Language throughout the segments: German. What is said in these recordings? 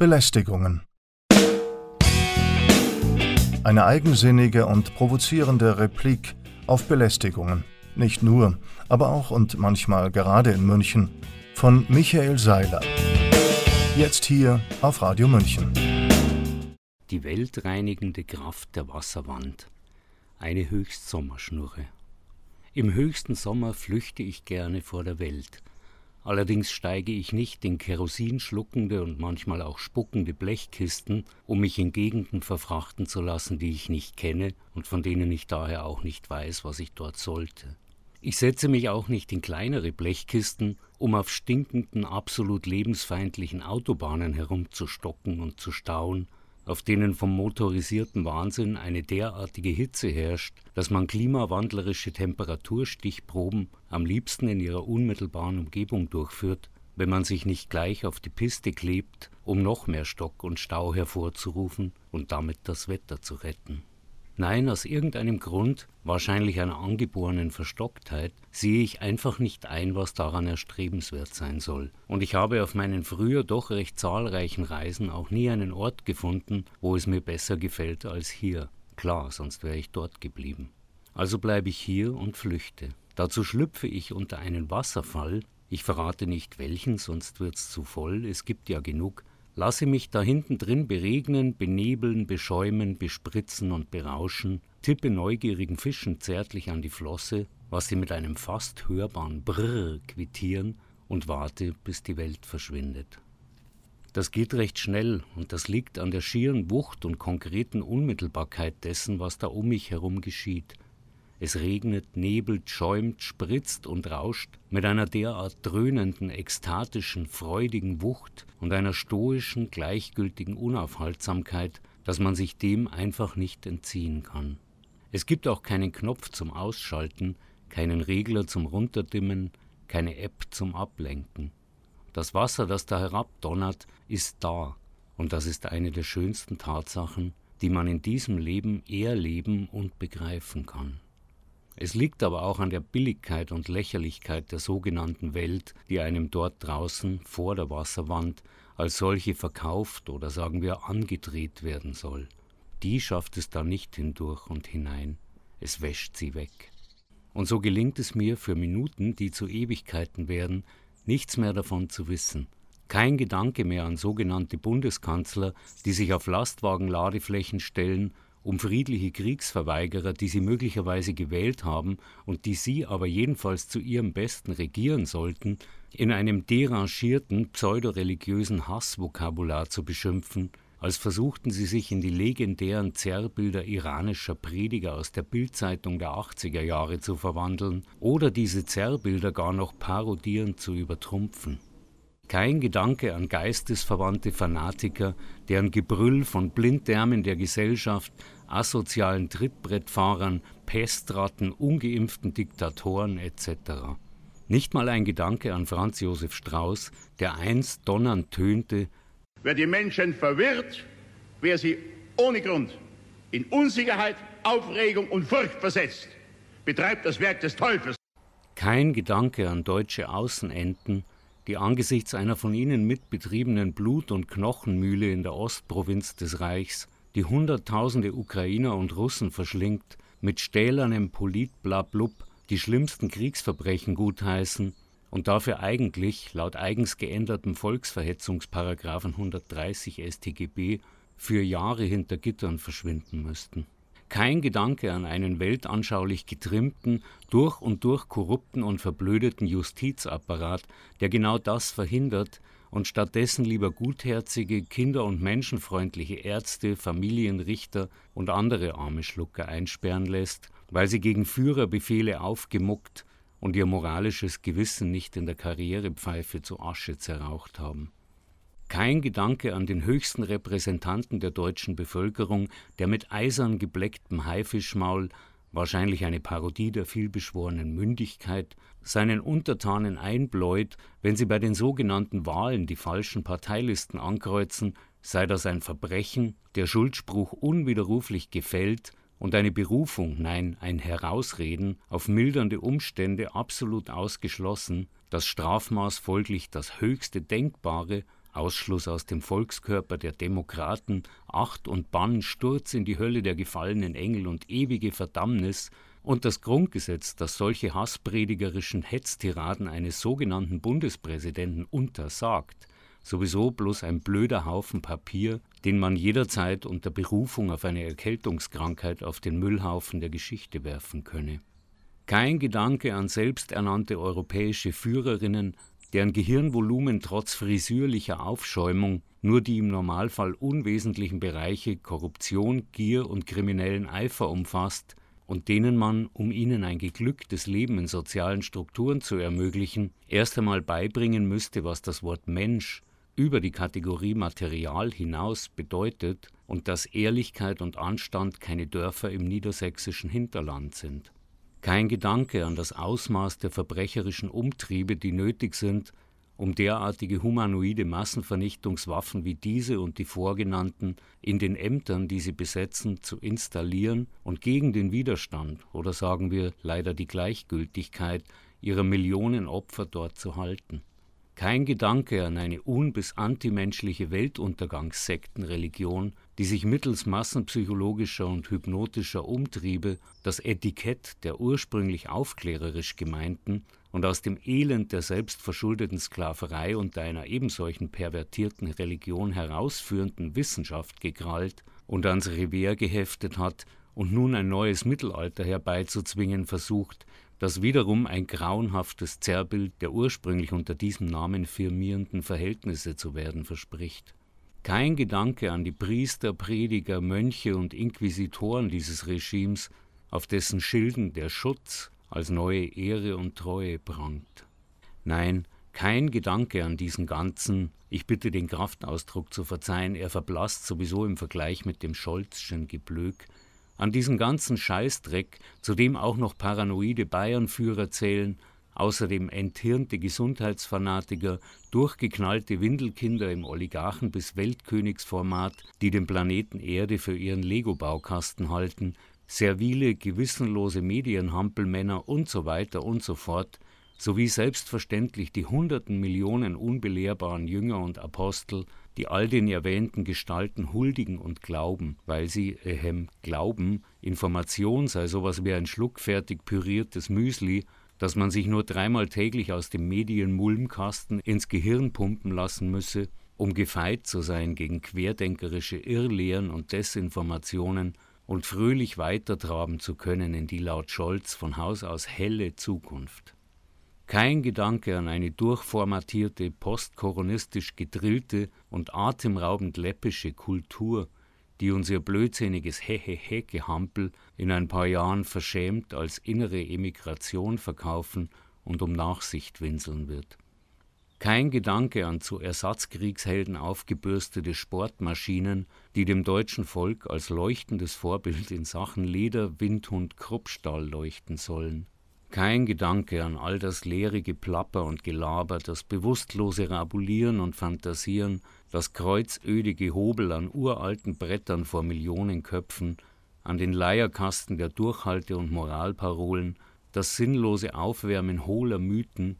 Belästigungen. Eine eigensinnige und provozierende Replik auf Belästigungen. Nicht nur, aber auch und manchmal gerade in München. Von Michael Seiler. Jetzt hier auf Radio München. Die weltreinigende Kraft der Wasserwand. Eine Höchstsommerschnurre. Im höchsten Sommer flüchte ich gerne vor der Welt. Allerdings steige ich nicht in kerosinschluckende und manchmal auch spuckende Blechkisten, um mich in Gegenden verfrachten zu lassen, die ich nicht kenne und von denen ich daher auch nicht weiß, was ich dort sollte. Ich setze mich auch nicht in kleinere Blechkisten, um auf stinkenden, absolut lebensfeindlichen Autobahnen herumzustocken und zu stauen, auf denen vom motorisierten Wahnsinn eine derartige Hitze herrscht, dass man klimawandlerische Temperaturstichproben am liebsten in ihrer unmittelbaren Umgebung durchführt, wenn man sich nicht gleich auf die Piste klebt, um noch mehr Stock und Stau hervorzurufen und damit das Wetter zu retten. Nein, aus irgendeinem Grund, wahrscheinlich einer angeborenen Verstocktheit, sehe ich einfach nicht ein, was daran erstrebenswert sein soll. Und ich habe auf meinen früher doch recht zahlreichen Reisen auch nie einen Ort gefunden, wo es mir besser gefällt als hier. Klar, sonst wäre ich dort geblieben. Also bleibe ich hier und flüchte. Dazu schlüpfe ich unter einen Wasserfall, ich verrate nicht welchen, sonst wird's zu voll, es gibt ja genug, Lasse mich da hinten drin beregnen, benebeln, beschäumen, bespritzen und berauschen, tippe neugierigen Fischen zärtlich an die Flosse, was sie mit einem fast hörbaren Brrr quittieren und warte, bis die Welt verschwindet. Das geht recht schnell und das liegt an der schieren Wucht und konkreten Unmittelbarkeit dessen, was da um mich herum geschieht – es regnet, nebelt, schäumt, spritzt und rauscht mit einer derart dröhnenden, ekstatischen, freudigen Wucht und einer stoischen, gleichgültigen Unaufhaltsamkeit, dass man sich dem einfach nicht entziehen kann. Es gibt auch keinen Knopf zum Ausschalten, keinen Regler zum Runterdimmen, keine App zum Ablenken. Das Wasser, das da herabdonnert, ist da, und das ist eine der schönsten Tatsachen, die man in diesem Leben erleben und begreifen kann. Es liegt aber auch an der Billigkeit und Lächerlichkeit der sogenannten Welt, die einem dort draußen vor der Wasserwand als solche verkauft oder sagen wir angedreht werden soll. Die schafft es da nicht hindurch und hinein, es wäscht sie weg. Und so gelingt es mir für Minuten, die zu Ewigkeiten werden, nichts mehr davon zu wissen, kein Gedanke mehr an sogenannte Bundeskanzler, die sich auf Lastwagenladeflächen stellen um friedliche Kriegsverweigerer, die sie möglicherweise gewählt haben und die sie aber jedenfalls zu ihrem Besten regieren sollten, in einem derangierten pseudoreligiösen Hassvokabular zu beschimpfen, als versuchten sie sich in die legendären Zerrbilder iranischer Prediger aus der Bildzeitung der 80er Jahre zu verwandeln oder diese Zerrbilder gar noch parodierend zu übertrumpfen. Kein Gedanke an geistesverwandte Fanatiker, deren Gebrüll von Blinddarmen der Gesellschaft, asozialen Trittbrettfahrern, Pestratten, ungeimpften Diktatoren etc. Nicht mal ein Gedanke an Franz Josef Strauß, der einst donnernd tönte: Wer die Menschen verwirrt, wer sie ohne Grund in Unsicherheit, Aufregung und Furcht versetzt, betreibt das Werk des Teufels. Kein Gedanke an deutsche Außenenden, die angesichts einer von ihnen mitbetriebenen Blut- und Knochenmühle in der Ostprovinz des Reichs, die Hunderttausende Ukrainer und Russen verschlingt, mit stählernem Politblablub die schlimmsten Kriegsverbrechen gutheißen und dafür eigentlich, laut eigens geändertem Volksverhetzungsparagraphen 130 StGB, für Jahre hinter Gittern verschwinden müssten kein Gedanke an einen weltanschaulich getrimmten, durch und durch korrupten und verblödeten Justizapparat, der genau das verhindert und stattdessen lieber gutherzige, kinder- und menschenfreundliche Ärzte, Familienrichter und andere arme Schlucker einsperren lässt, weil sie gegen Führerbefehle aufgemuckt und ihr moralisches Gewissen nicht in der Karrierepfeife zu Asche zerraucht haben. Kein Gedanke an den höchsten Repräsentanten der deutschen Bevölkerung, der mit eisern geblecktem Haifischmaul, wahrscheinlich eine Parodie der vielbeschworenen Mündigkeit, seinen Untertanen einbläut, wenn sie bei den sogenannten Wahlen die falschen Parteilisten ankreuzen, sei das ein Verbrechen, der Schuldspruch unwiderruflich gefällt und eine Berufung, nein, ein Herausreden auf mildernde Umstände absolut ausgeschlossen, das Strafmaß folglich das höchste Denkbare Ausschluss aus dem Volkskörper der Demokraten, Acht und Bann, Sturz in die Hölle der gefallenen Engel und ewige Verdammnis und das Grundgesetz, das solche hasspredigerischen Hetztiraden eines sogenannten Bundespräsidenten untersagt, sowieso bloß ein blöder Haufen Papier, den man jederzeit unter Berufung auf eine Erkältungskrankheit auf den Müllhaufen der Geschichte werfen könne. Kein Gedanke an selbsternannte europäische Führerinnen, deren Gehirnvolumen trotz frisürlicher Aufschäumung nur die im Normalfall unwesentlichen Bereiche Korruption, Gier und kriminellen Eifer umfasst und denen man, um ihnen ein geglücktes Leben in sozialen Strukturen zu ermöglichen, erst einmal beibringen müsste, was das Wort Mensch über die Kategorie Material hinaus bedeutet und dass Ehrlichkeit und Anstand keine Dörfer im niedersächsischen Hinterland sind. Kein Gedanke an das Ausmaß der verbrecherischen Umtriebe, die nötig sind, um derartige humanoide Massenvernichtungswaffen wie diese und die vorgenannten in den Ämtern, die sie besetzen, zu installieren und gegen den Widerstand oder sagen wir leider die Gleichgültigkeit ihrer Millionen Opfer dort zu halten. Kein Gedanke an eine un- bis antimenschliche Weltuntergangssektenreligion, die sich mittels massenpsychologischer und hypnotischer Umtriebe das Etikett der ursprünglich aufklärerisch gemeinten und aus dem Elend der selbstverschuldeten Sklaverei unter einer ebensolchen pervertierten Religion herausführenden Wissenschaft gekrallt und ans Revers geheftet hat und nun ein neues Mittelalter herbeizuzwingen versucht, das wiederum ein grauenhaftes Zerrbild der ursprünglich unter diesem Namen firmierenden Verhältnisse zu werden verspricht. Kein Gedanke an die Priester, Prediger, Mönche und Inquisitoren dieses Regimes, auf dessen Schilden der Schutz als neue Ehre und Treue prangt. Nein, kein Gedanke an diesen ganzen, ich bitte den Kraftausdruck zu verzeihen, er verblasst sowieso im Vergleich mit dem Scholzschen Geblök, an diesen ganzen Scheißdreck, zu dem auch noch paranoide Bayernführer zählen, außerdem enthirnte Gesundheitsfanatiker, durchgeknallte Windelkinder im Oligarchen- bis Weltkönigsformat, die den Planeten Erde für ihren Lego-Baukasten halten, servile, gewissenlose Medienhampelmänner und so weiter und so fort, sowie selbstverständlich die hunderten Millionen unbelehrbaren Jünger und Apostel, die all den erwähnten Gestalten huldigen und glauben, weil sie, ehem, glauben, Information sei sowas wie ein schluckfertig püriertes Müsli, das man sich nur dreimal täglich aus dem Medienmulmkasten ins Gehirn pumpen lassen müsse, um gefeit zu sein gegen querdenkerische Irrlehren und Desinformationen und fröhlich weitertraben zu können in die laut Scholz von Haus aus helle Zukunft. Kein Gedanke an eine durchformatierte, postkoronistisch gedrillte und atemraubend läppische Kultur, die uns ihr blödsinniges Hehehe-Gehampel in ein paar Jahren verschämt als innere Emigration verkaufen und um Nachsicht winseln wird. Kein Gedanke an zu Ersatzkriegshelden aufgebürstete Sportmaschinen, die dem deutschen Volk als leuchtendes Vorbild in Sachen Leder, Windhund, Kruppstall leuchten sollen. Kein Gedanke an all das leere Geplapper und Gelaber, das bewusstlose Rabulieren und Fantasieren, das kreuzöde Gehobel an uralten Brettern vor Millionen Köpfen, an den Leierkasten der Durchhalte- und Moralparolen, das sinnlose Aufwärmen hohler Mythen,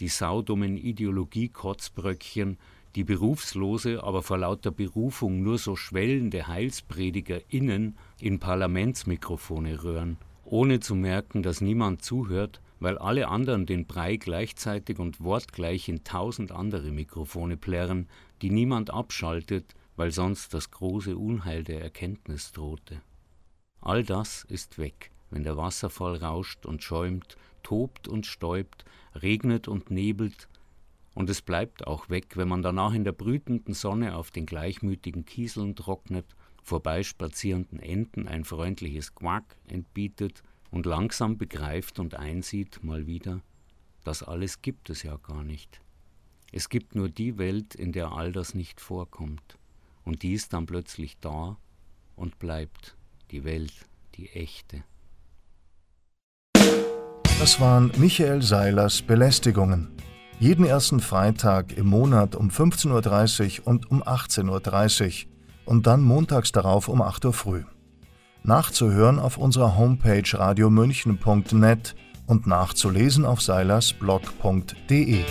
die saudummen Ideologie-Kotzbröckchen, die berufslose, aber vor lauter Berufung nur so schwellende HeilspredigerInnen in Parlamentsmikrofone röhren – ohne zu merken, dass niemand zuhört, weil alle anderen den Brei gleichzeitig und wortgleich in tausend andere Mikrofone plärren, die niemand abschaltet, weil sonst das große Unheil der Erkenntnis drohte. All das ist weg, wenn der Wasserfall rauscht und schäumt, tobt und stäubt, regnet und nebelt, und es bleibt auch weg, wenn man danach in der brütenden Sonne auf den gleichmütigen Kieseln trocknet vorbeispazierenden Enten ein freundliches Quack entbietet und langsam begreift und einsieht mal wieder, das alles gibt es ja gar nicht. Es gibt nur die Welt, in der all das nicht vorkommt. Und die ist dann plötzlich da und bleibt die Welt, die echte. Das waren Michael Seilers Belästigungen. Jeden ersten Freitag im Monat um 15.30 Uhr und um 18.30 Uhr und dann montags darauf um 8 Uhr früh. Nachzuhören auf unserer Homepage radiomünchen.net und nachzulesen auf seilersblog.de.